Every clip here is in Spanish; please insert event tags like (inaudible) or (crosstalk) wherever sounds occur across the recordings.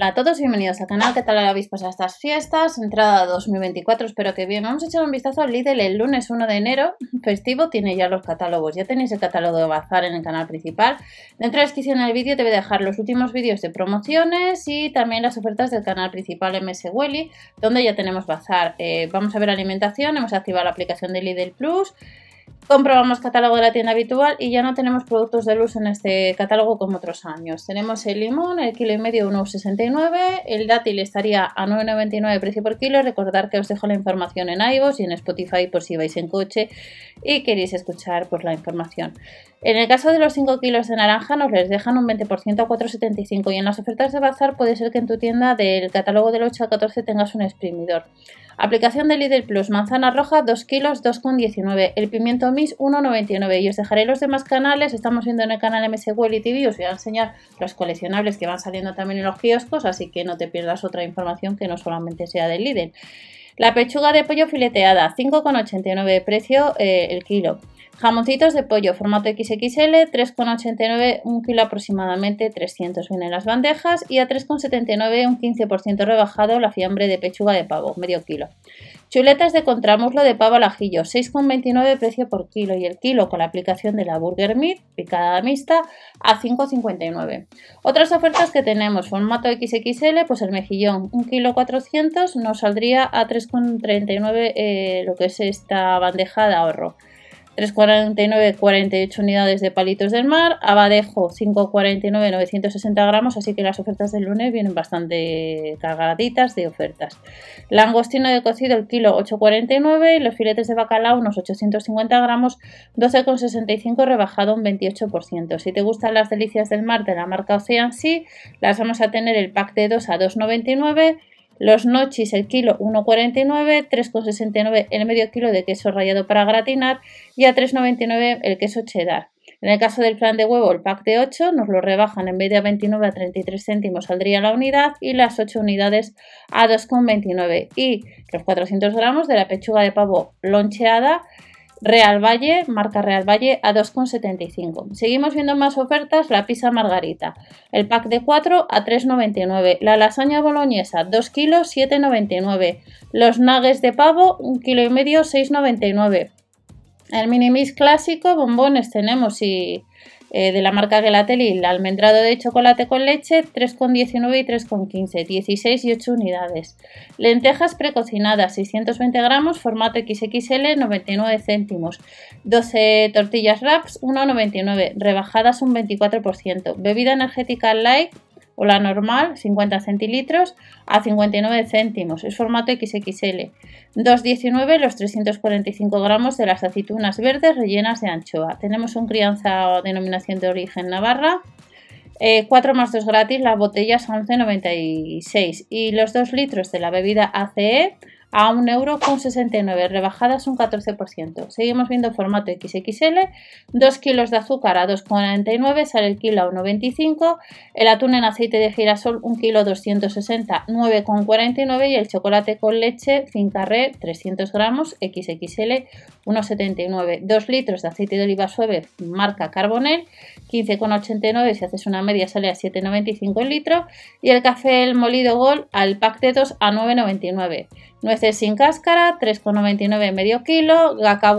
Hola a todos, bienvenidos al canal. ¿Qué tal habéis pasado estas fiestas? Entrada 2024, espero que bien. Vamos a echar un vistazo al Lidl el lunes 1 de enero. (laughs) Festivo tiene ya los catálogos. Ya tenéis el catálogo de Bazar en el canal principal. Dentro de la descripción del vídeo te voy a dejar los últimos vídeos de promociones y también las ofertas del canal principal MS Welly, donde ya tenemos Bazar. Eh, vamos a ver alimentación, hemos activado la aplicación de Lidl Plus. Comprobamos catálogo de la tienda habitual y ya no tenemos productos de luz en este catálogo como otros años. Tenemos el limón, el kilo y medio 1,69, el dátil estaría a 9,99 precio por kilo. Recordar que os dejo la información en iVoox y en Spotify por si vais en coche y queréis escuchar pues, la información. En el caso de los 5 kilos de naranja nos les dejan un 20% a 4,75 y en las ofertas de bazar puede ser que en tu tienda del catálogo del 8 a 14 tengas un exprimidor. Aplicación de Lidl Plus, manzana roja 2 kilos 2,19, el pimiento mis 1,99 y os dejaré los demás canales, estamos viendo en el canal MSWell y TV, os voy a enseñar los coleccionables que van saliendo también en los kioscos, así que no te pierdas otra información que no solamente sea de Lidl. La pechuga de pollo fileteada, 5,89 precio eh, el kilo. Jamoncitos de pollo, formato XXL, 3,89, un kilo aproximadamente, 300 vienen las bandejas y a 3,79 un 15% rebajado la fiambre de pechuga de pavo, medio kilo. Chuletas de contramuslo de pavo al ajillo, 6,29 precio por kilo y el kilo con la aplicación de la Burger Meat picada mixta a 5,59. Otras ofertas que tenemos, formato XXL, pues el mejillón, 1 kilo 400 nos saldría a 3,39 eh, lo que es esta bandeja de ahorro. 3,49 48 unidades de palitos del mar, abadejo 5,49 960 gramos, así que las ofertas del lunes vienen bastante cargaditas de ofertas. Langostino de cocido el kilo 8,49 y los filetes de bacalao unos 850 gramos 12,65 rebajado un 28%. Si te gustan las delicias del mar de la marca Ocean Sea, las vamos a tener el pack de 2 a 2,99 los nochis, el kilo 1,49, 3,69 el medio kilo de queso rallado para gratinar y a 3,99 el queso cheddar. En el caso del plan de huevo, el pack de 8 nos lo rebajan en vez de a 29 a 33 céntimos saldría la unidad y las 8 unidades a 2,29 y los 400 gramos de la pechuga de pavo loncheada Real Valle, marca Real Valle a 2,75. Seguimos viendo más ofertas, la pizza margarita, el pack de 4 a 3,99. La lasaña boloñesa, 2 kilos, 7,99. Los nuggets de pavo, 1 kilo y medio, 6,99. El mini mix clásico, bombones tenemos y eh, de la marca Gelatel el almendrado de chocolate con leche 3,19 y 3,15, 16 y 8 unidades. Lentejas precocinadas 620 gramos, formato XXL 99 céntimos. 12 tortillas wraps 1,99, rebajadas un 24%. Bebida energética light o la normal, 50 centilitros, a 59 céntimos. Es formato XXL. 2,19 los 345 gramos de las aceitunas verdes rellenas de anchoa. Tenemos un crianza o denominación de origen Navarra. 4 eh, más 2 gratis, las botellas 11,96 y los 2 litros de la bebida ACE a 1,69€, rebajadas un 14%. Seguimos viendo formato XXL, 2 kilos de azúcar a 2,49, sale el kilo a 1,25, el atún en aceite de girasol 1 kilo 260, 9,49 y el chocolate con leche Fincarré 300 gramos XXL 1,79, 2 litros de aceite de oliva suave marca Carbonel 15,89, si haces una media sale a 7,95 el litro y el café el molido Gold al pack de 2 a 9,99. Nueces sin cáscara, 3,99 medio kilo.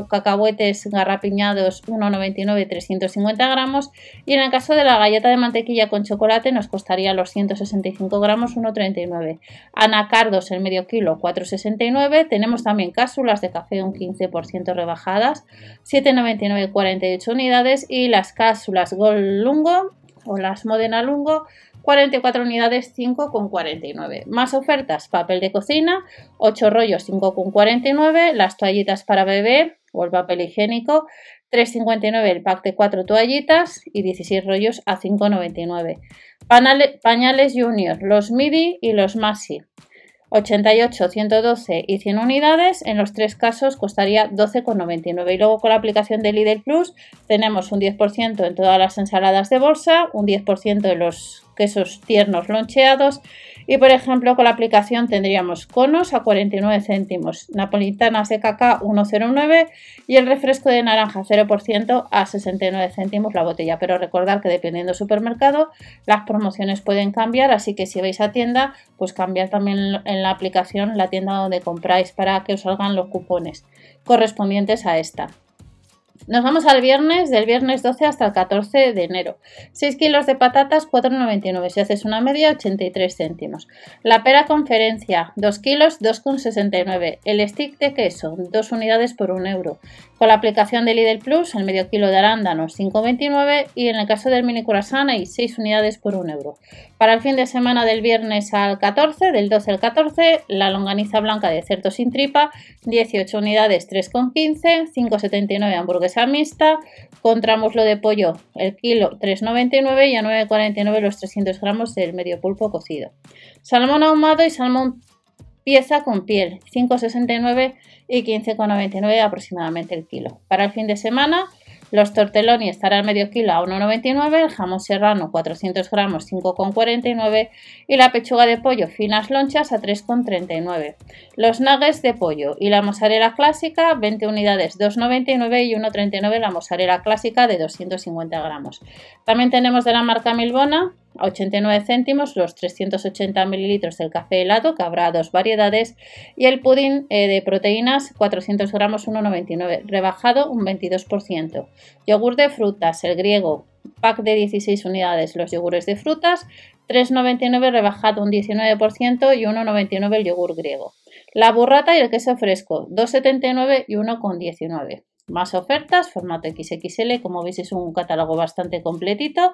Cacahuetes garrapiñados, 1,99 350 gramos. Y en el caso de la galleta de mantequilla con chocolate nos costaría los 165 gramos, 1,39. Anacardos en medio kilo, 4,69. Tenemos también cápsulas de café un 15% rebajadas, 7,99 48 unidades. Y las cápsulas Gold Lungo o las Modena Lungo 44 unidades 5,49. Más ofertas, papel de cocina, 8 rollos 5,49, las toallitas para bebé o el papel higiénico, 3,59 el pack de 4 toallitas y 16 rollos a 5,99. Pañales Junior, los MIDI y los Masi. 88, 112 y 100 unidades, en los tres casos costaría 12,99. Y luego con la aplicación de Lidl Plus tenemos un 10% en todas las ensaladas de bolsa, un 10% en los quesos tiernos loncheados. Y por ejemplo, con la aplicación tendríamos conos a 49 céntimos, napolitanas de caca 1,09 y el refresco de naranja 0% a 69 céntimos la botella. Pero recordad que dependiendo del supermercado, las promociones pueden cambiar, así que si vais a tienda, pues cambiar también en la aplicación la tienda donde compráis para que os salgan los cupones correspondientes a esta. Nos vamos al viernes, del viernes 12 hasta el 14 de enero. 6 kilos de patatas, 4,99. Si haces una media, 83 céntimos. La pera conferencia, 2 kilos, 2,69. El stick de queso, 2 unidades por 1 euro. Con la aplicación de Lidl Plus, el medio kilo de arándanos 5,29 y en el caso del mini croissant hay 6 unidades por 1 euro. Para el fin de semana del viernes al 14, del 12 al 14, la longaniza blanca de cerdo sin tripa, 18 unidades 3,15, 5,79 hamburguesa mixta, muslo de pollo el kilo 3,99 y a 9,49 los 300 gramos del medio pulpo cocido. Salmón ahumado y salmón pieza con piel, 5,69 y 15,99 aproximadamente el kilo. Para el fin de semana, los tortelloni estarán medio kilo a 1,99, el jamón serrano 400 gramos 5,49 y la pechuga de pollo finas lonchas a 3,39. Los nuggets de pollo y la mozzarella clásica 20 unidades 2,99 y 1,39 la mozzarella clásica de 250 gramos. También tenemos de la marca Milbona a 89 céntimos los 380 mililitros del café helado, que habrá dos variedades, y el pudín eh, de proteínas 400 gramos 1,99, rebajado un 22%. Yogur de frutas, el griego, pack de 16 unidades, los yogures de frutas, 3,99 rebajado un 19% y 1,99 el yogur griego. La burrata y el queso fresco, 2,79 y 1,19. Más ofertas, formato XXL, como veis es un catálogo bastante completito.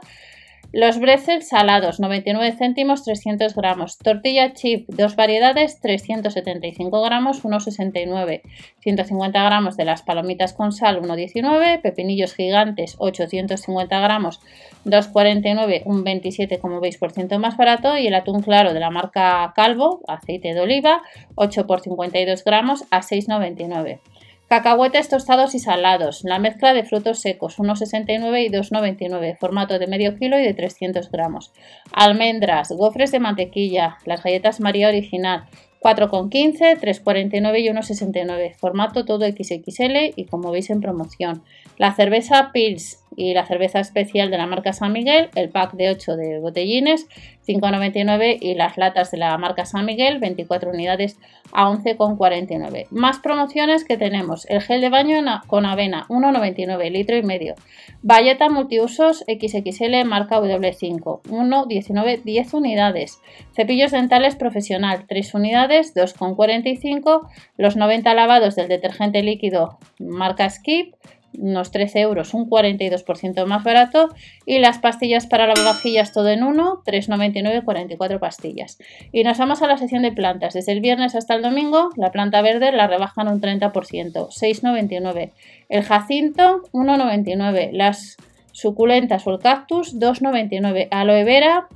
Los bretzels salados, 99 céntimos, 300 gramos. Tortilla chip, dos variedades, 375 gramos, 1,69. 150 gramos de las palomitas con sal, 1,19. Pepinillos gigantes, 850 gramos, 2,49, un 27, como veis, por ciento más barato. Y el atún claro de la marca Calvo, aceite de oliva, 8 por 52 gramos, a 6,99. Cacahuetes tostados y salados. La mezcla de frutos secos, 1,69 y 2,99. Formato de medio kilo y de 300 gramos. Almendras, gofres de mantequilla. Las galletas María original. 4,15, 3,49 y 1,69. Formato todo XXL y como veis en promoción. La cerveza Pils y la cerveza especial de la marca San Miguel, el pack de 8 de botellines, 5,99 y las latas de la marca San Miguel, 24 unidades a 11,49. Más promociones que tenemos, el gel de baño con avena, 1,99, litro y medio. Valleta multiusos XXL marca W5, 1,19, 10 unidades. Cepillos dentales profesional, 3 unidades, 2,45. Los 90 lavados del detergente líquido marca Skip, unos 13 euros, un 42% más barato. Y las pastillas para lavavajillas todo en uno, 3,99, 44 pastillas. Y nos vamos a la sección de plantas. Desde el viernes hasta el domingo, la planta verde la rebajan un 30%, 6,99. El jacinto, 1,99. Las suculentas o el cactus, 2,99. Aloe vera,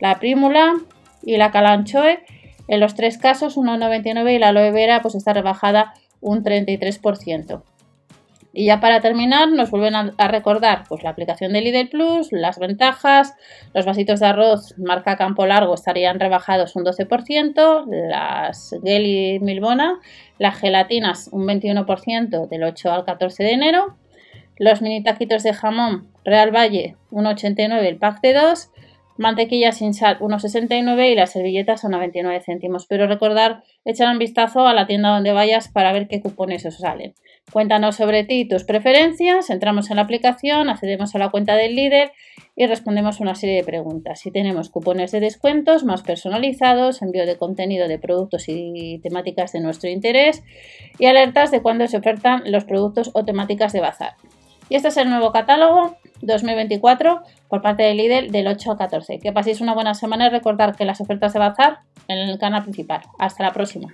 la prímula y la calanchoe. En los tres casos, 1,99 y la aloe vera pues está rebajada un 33%. Y ya para terminar, nos vuelven a, recordar pues, la aplicación de Lidl Plus, las ventajas, los vasitos de arroz marca Campo Largo estarían rebajados un 12%, las Geli Milbona, las gelatinas un 21% del 8 al 14 de enero, los mini taquitos de jamón Real Valle 1,89 el pack de 2, mantequilla sin sal 1,69 y las servilletas a 99 céntimos. Pero recordar, echar un vistazo a la tienda donde vayas para ver qué cupones os salen. Cuéntanos sobre ti y tus preferencias, entramos en la aplicación, accedemos a la cuenta del líder y respondemos una serie de preguntas. Si tenemos cupones de descuentos más personalizados, envío de contenido de productos y temáticas de nuestro interés y alertas de cuándo se ofertan los productos o temáticas de bazar. Y este es el nuevo catálogo 2024 por parte de Lidl del 8 al 14. Que paséis una buena semana y recordar que las ofertas de bazar en el canal principal. Hasta la próxima.